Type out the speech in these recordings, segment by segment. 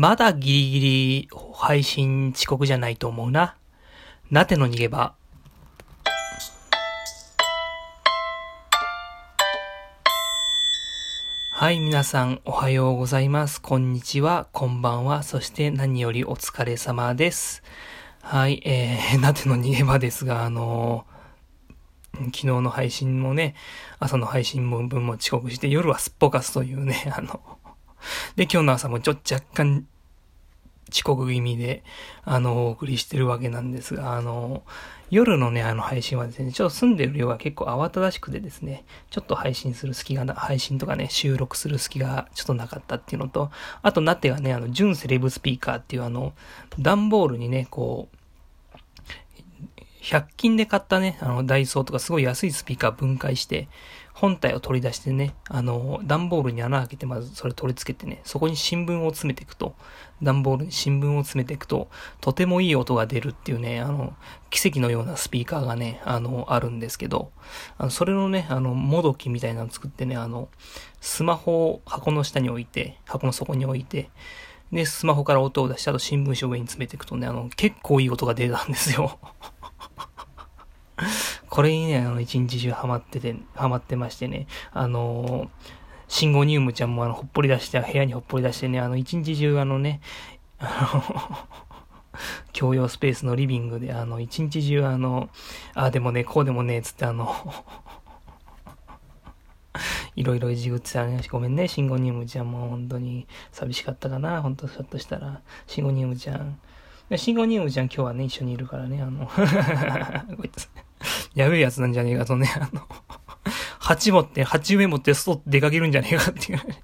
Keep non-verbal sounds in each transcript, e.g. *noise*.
まだギリギリ配信遅刻じゃないと思うな。なての逃げ場。はい、皆さんおはようございます。こんにちは、こんばんは、そして何よりお疲れ様です。はい、えー、*laughs* なての逃げ場ですが、あのー、昨日の配信もね、朝の配信分も遅刻して、夜はすっぽかすというね、あの、で、今日の朝もちょっと若干遅刻気味で、あの、お送りしてるわけなんですが、あの、夜のね、あの配信はですね、ちょっと住んでる量が結構慌ただしくてですね、ちょっと配信する隙がな、配信とかね、収録する隙がちょっとなかったっていうのと、あとなってはね、あの、純セレブスピーカーっていうあの、段ボールにね、こう、100均で買ったね、あの、ダイソーとかすごい安いスピーカー分解して、本体を取り出してね、あの、段ボールに穴開けてまずそれ取り付けてね、そこに新聞を詰めていくと、段ボールに新聞を詰めていくと、とてもいい音が出るっていうね、あの、奇跡のようなスピーカーがね、あの、あるんですけど、あのそれのね、あの、もどきみたいなの作ってね、あの、スマホを箱の下に置いて、箱の底に置いて、で、スマホから音を出して、あと新聞紙を上に詰めていくとね、あの、結構いい音が出たんですよ。これにね、あの、一日中ハマってて、ハマってましてね、あのー、信号ニウムちゃんもあの、ほっぽり出して、部屋にほっぽり出してね、あの、一日中あのね、あの *laughs* 共用スペースのリビングで、あの、一日中あの、ああでもね、こうでもね、つってあの *laughs* いろいろいじぐってたね。ごめんね、信号ニウムちゃんも本当に寂しかったかな。本当ひょっとしたら、信号ニウムちゃん。信号ニウムちゃん今日はね、一緒にいるからね、あのこいつ。*laughs* やべえやつなんじゃねえかとね、あの、鉢持って、鉢植え持って外出かけるんじゃねえかっていう。ね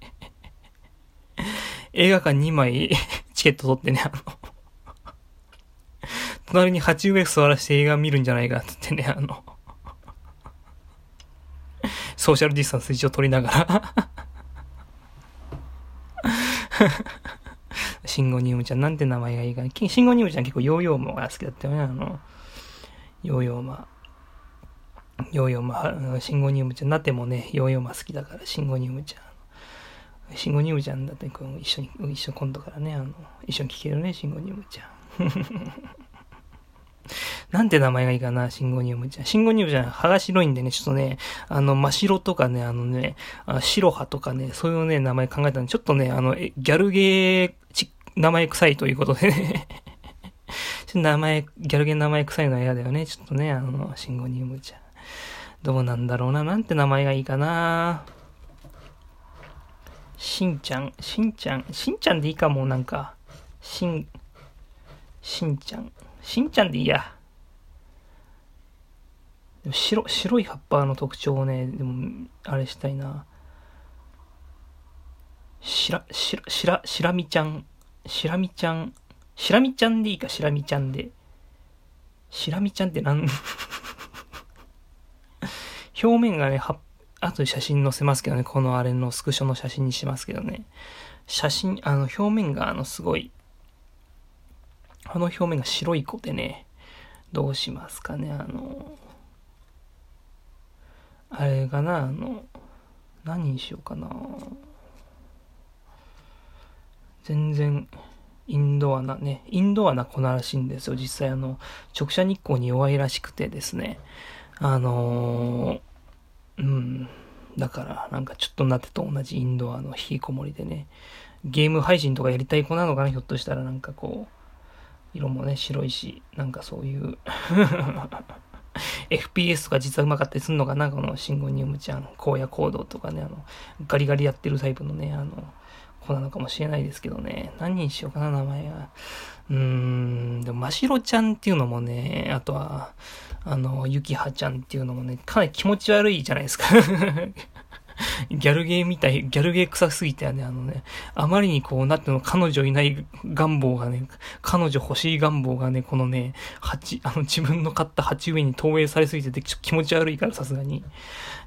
映画館2枚チケット取ってね、あの、隣に鉢植え座らして映画見るんじゃないかってってね、あの、ソーシャルディスタンス一応取りながら。シンゴニウムちゃん、なんて名前がいいかな。シンゴニウムちゃん結構ヨーヨーマが好きだったよね、あの、ヨーヨーマ。ヨーヨーマ、シンゴニウムちゃん。なってもね、ヨーヨーマ好きだから、シンゴニウムちゃん。シンゴニウムちゃんだってこう一緒に、一緒今度からね、あの、一緒に聴けるね、シンゴニウムちゃん。*laughs* なんて名前がいいかな、シンゴニウムちゃん。シンゴニウムちゃん、葉が白いんでね、ちょっとね、あの、真白とかね、あのね、あ白葉とかね、そういうね、名前考えたんで、ちょっとね、あの、ギャルゲーち、名前臭いということでね *laughs* ちょっと名前、ギャルゲー名前臭いのは嫌だよね。ちょっとね、あの、シンゴニウムちゃん。どうなんだろうな。なんて名前がいいかな。しんちゃん、しんちゃん、しんちゃんでいいかも、なんか。しん、しんちゃん。しんちゃんでいいや。でも白、白い葉っぱの特徴をね、でも、あれしたいな。しら、しら、しら、しらみちゃん、しらみちゃん、しらみちゃんでいいか、しらみちゃんで。しらみちゃんってなん？表面がね、は、後で写真載せますけどね、このあれのスクショの写真にしますけどね。写真、あの、表面があの、すごい、あの表面が白い子でね、どうしますかね、あの、あれかな、あの、何にしようかな。全然、インドアなね、インドアな子ならしいんですよ。実際あの、直射日光に弱いらしくてですね。あのー、うん。だから、なんかちょっとなってと同じインドアの引きこもりでね、ゲーム配信とかやりたい子なのかな、ひょっとしたらなんかこう、色もね、白いし、なんかそういう *laughs* FPS とか実はうまかったりすんのかな、この信号ニウムちゃん、荒野行動とかね、あの、ガリガリやってるタイプのね、あの、子なのかもしれないですけどね、何にしようかな、名前が。うーん、でも、ましろちゃんっていうのもね、あとは、あの、ゆきはちゃんっていうのもね、かなり気持ち悪いじゃないですか *laughs* ギャルゲーみたい、ギャルゲー臭すぎてね、あのね、あまりにこう、なっての、彼女いない願望がね、彼女欲しい願望がね、このね、鉢、あの、自分の買った鉢植えに投影されすぎてて、ちょっと気持ち悪いからさすがに、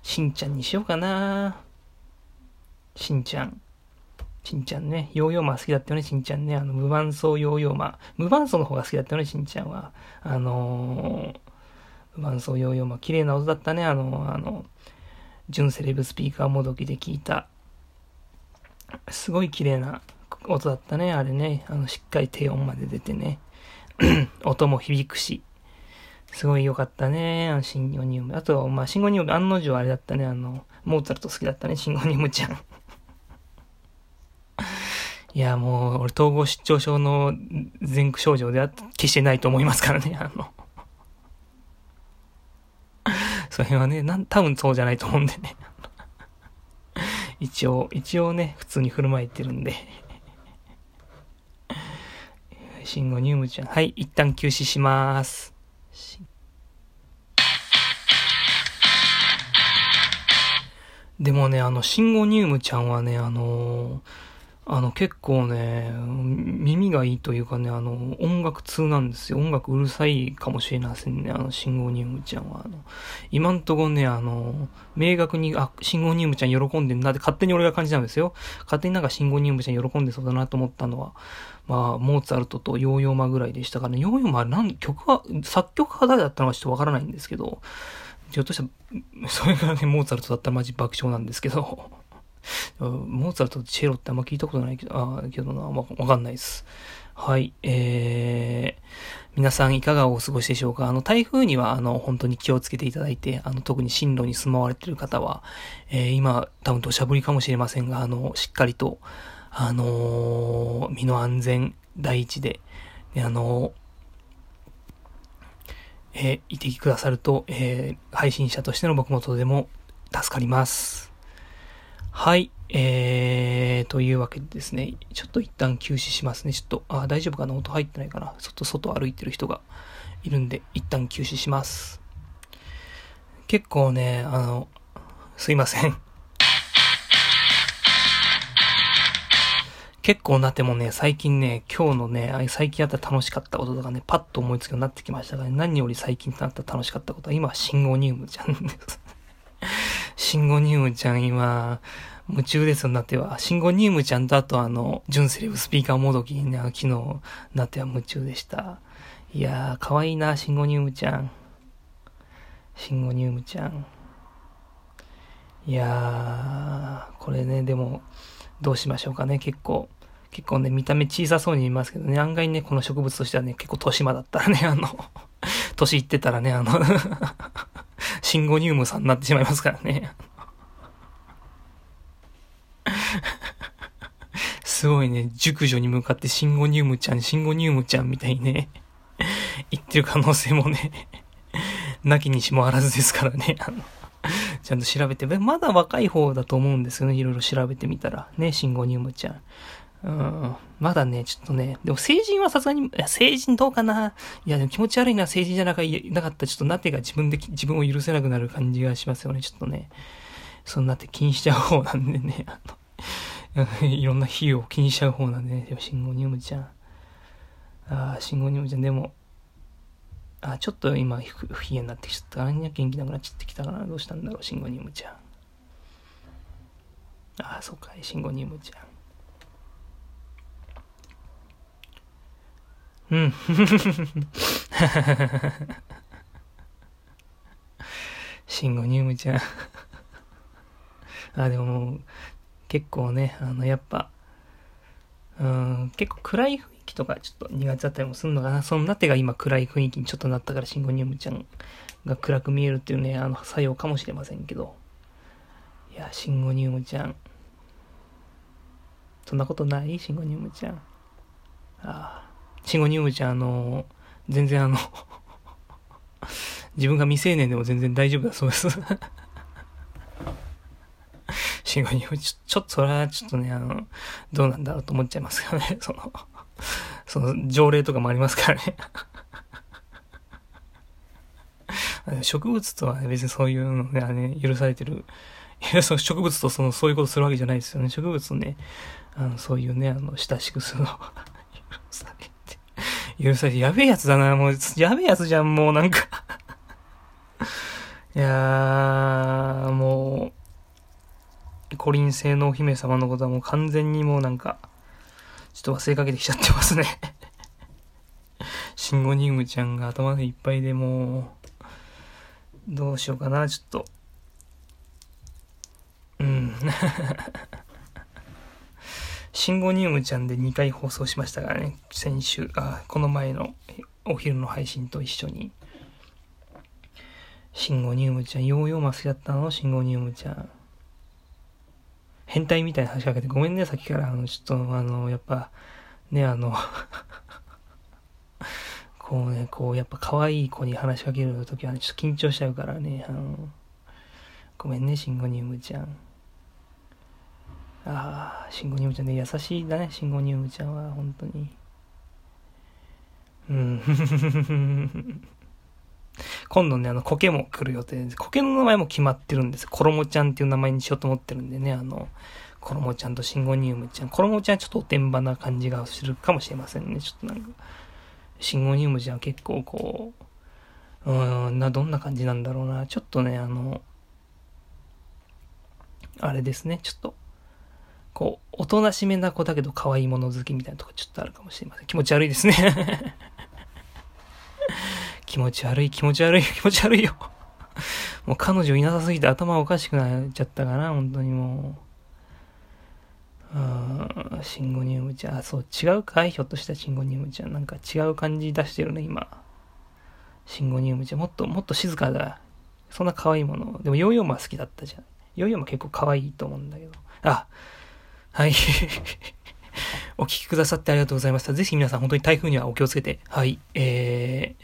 しんちゃんにしようかなしんちゃん。しんちゃんね。ヨーヨーマ好きだったよね、しんちゃんね。あの、無伴奏ヨーヨーマ。無伴奏の方が好きだったよね、しんちゃんは。あのー、伴奏ヨーヨーマ。綺麗な音だったね、あの、あの、純セレブスピーカーもどきで聞いた。すごい綺麗な音だったね、あれね。あの、しっかり低音まで出てね。*clears throat* 音も響くし。すごい良かったね、あの、シンゴニウム。あと、まあ、シンゴニウム、案の定あれだったね、あの、モーツァルト好きだったね、シンゴニウムちゃん。*laughs* いや、もう、俺、統合失調症の前駆症状では決してないと思いますからね、あの。それはね、なん、多分そうじゃないと思うんでね。一応、一応ね、普通に振る舞えてるんで。シンゴニウムちゃん。はい、一旦休止します。でもね、あの、シンゴニウムちゃんはね、あのー、あの、結構ね、耳がいいというかね、あの、音楽通なんですよ。音楽うるさいかもしれませんね、あの、シンゴニウムちゃんは。あの、今んとこね、あの、明確に、あ、シンゴニウムちゃん喜んでんなって勝手に俺が感じたんですよ。勝手になんかシンゴニウムちゃん喜んでそうだなと思ったのは、まあ、モーツァルトとヨーヨーマぐらいでしたからね、ヨーヨーマなん、曲は、作曲家誰だったのかちょっとわからないんですけど、ひょっとした、それがね、モーツァルトだったらマジ爆笑なんですけど、モーツァルトとチェロってあんま聞いたことないけど、あけどな、わ、かんないです。はい、えー、皆さんいかがお過ごしでしょうか？あの、台風には、あの、本当に気をつけていただいて、あの、特に進路に住まわれている方は、えー、今、多分土砂降りかもしれませんが、あの、しっかりと、あのー、身の安全第一で、であのーえー、いてくださると、えー、配信者としての僕もとても助かります。はい。えー、というわけでですね、ちょっと一旦休止しますね。ちょっと、あ、大丈夫かな？音入ってないかな？ちょっと外歩いてる人がいるんで、一旦休止します。結構ね、あの、すいません。結構なってもね、最近ね、今日のね、最近あった楽しかったこととかね、パッと思いつくようになってきましたが、ね、何より最近あった楽しかったことは、今はシンゴニウムちゃんです。シンゴニウムちゃん今、夢中ですよ、なっては。シンゴニウムちゃんとあとあの、純セレブスピーカーもどきにね、昨日、なっては夢中でした。いやー、かわいいな、シンゴニウムちゃん。シンゴニウムちゃん。いやー、これね、でも、どうしましょうかね、結構。結構ね、見た目小さそうに見ますけどね、案外ね、この植物としてはね、結構年間だったらね、あの、年いってたらね、あのシンゴニウムさんになってしまいますからね。*laughs* すごいね、熟女に向かってシンゴニウムちゃん、シンゴニウムちゃんみたいにね、言ってる可能性もね、なきにしもあらずですからね、あの、ちゃんと調べて、まだ若い方だと思うんですよね、いろいろ調べてみたら。ね、シンゴニウムちゃん。うん。まだね、ちょっとね、でも成人はさすがに、いや、成人どうかないや、でも気持ち悪いな、成人じゃなかなかったちょっとなってが自分で、自分を許せなくなる感じがしますよね、ちょっとね。そんなって気にしちゃう方なんでね、*laughs* あの、*laughs* いろんな費用を気にしちゃう方なんでね、信号ニウムちゃん。ああ、信号ニウムちゃん、でも、あ、ちょっと今、不機嫌になってきちゃった。あんにゃ元気なくなっちゃってきたかな。どうしたんだろう、信号ニウムちゃん。ああ、そうかい、信号ニウムちゃん。うん。シンゴニウムちゃんあ、でも結構ね、あの、やっぱ、うん、結構暗い雰囲気とかちょっと苦手だったりもするのかな。そんな手が今暗い雰囲気にちょっとなったから、シンゴニウムちゃんが暗く見えるっていうね、あの、作用かもしれませんけど。いや、シンゴニウムちゃん。そんなことない？シンゴニウムちゃん。ああ。シンゴニウムちゃん、あの、全然あの自分が未成年でも全然大丈夫だそうですシンゴニウム、ちょ、ちょっとそれはちょっとね、あの、どうなんだろうと思っちゃいますけどね、*laughs* その、その条例とかもありますからね *laughs* 植物とは、ね、別にそういうのがね、許されてる。いや、その植物とその、そういうことするわけじゃないですよね。植物とね、あの、そういうね、あの、親しくするの許されて、やべえやつだな、もう、やべえやつじゃん、もうなんか *laughs* いやー、もう、コリン星のお姫様のことはもう完全にもうなんか、ちょっと忘れかけてきちゃってますねシンゴニウムちゃんが頭でいっぱいでもう、どうしようかな、ちょっと。うん。シンゴニウムちゃんで2回放送しましたからね、先週、あ、この前のお昼の配信と一緒に。シンゴニウムちゃん、ヨーヨーマ好きだったの？シンゴニウムちゃん。変態みたいな話しかけてごめんね、さっきから。あの、ちょっと、あの、やっぱ、ね、あの *laughs* こうね、こう、やっぱ可愛い子に話しかけるときは、ね、ちょっと緊張しちゃうからね、あの、ごめんね、シンゴニウムちゃん。ああ、シンゴニウムちゃんね、優しいだね、シンゴニウムちゃんは、本当に。うん。*laughs* 今度ね、あの、コケも来る予定です。コケの名前も決まってるんです。コロモちゃんっていう名前にしようと思ってるんでね、あの、コロモちゃんとシンゴニウムちゃん。コロモちゃんはちょっとおてんばな感じがするかもしれませんね。ちょっとなんか、シンゴニウムちゃん結構こう、うーん、な、どんな感じなんだろうな。ちょっとね、あの、あれですね、ちょっと、こう、おとなしめな子だけど可愛いもの好きみたいなとこちょっとあるかもしれません。気持ち悪いですね *laughs* 気持ち悪い、気持ち悪い、気持ち悪いよもう彼女いなさすぎて頭おかしくなっちゃったかな、本当にもう。あシンゴニウムちゃん。あ、そう、違うか？いひょっとしたシンゴニウムちゃん。なんか違う感じ出してるね、今。シンゴニウムちゃん。もっと、もっと静かだ。そんな可愛いもの。でもヨーヨーマ好きだったじゃん。ヨーヨーマ結構可愛いと思うんだけど。あ、はい。*laughs* お聞きくださってありがとうございました。ぜひ皆さん本当に台風にはお気をつけて、はい、えー、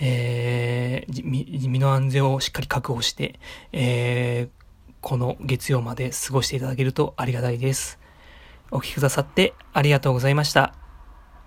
えー、身の安全をしっかり確保して、えー、この月曜まで過ごしていただけるとありがたいです。お聞きくださってありがとうございました。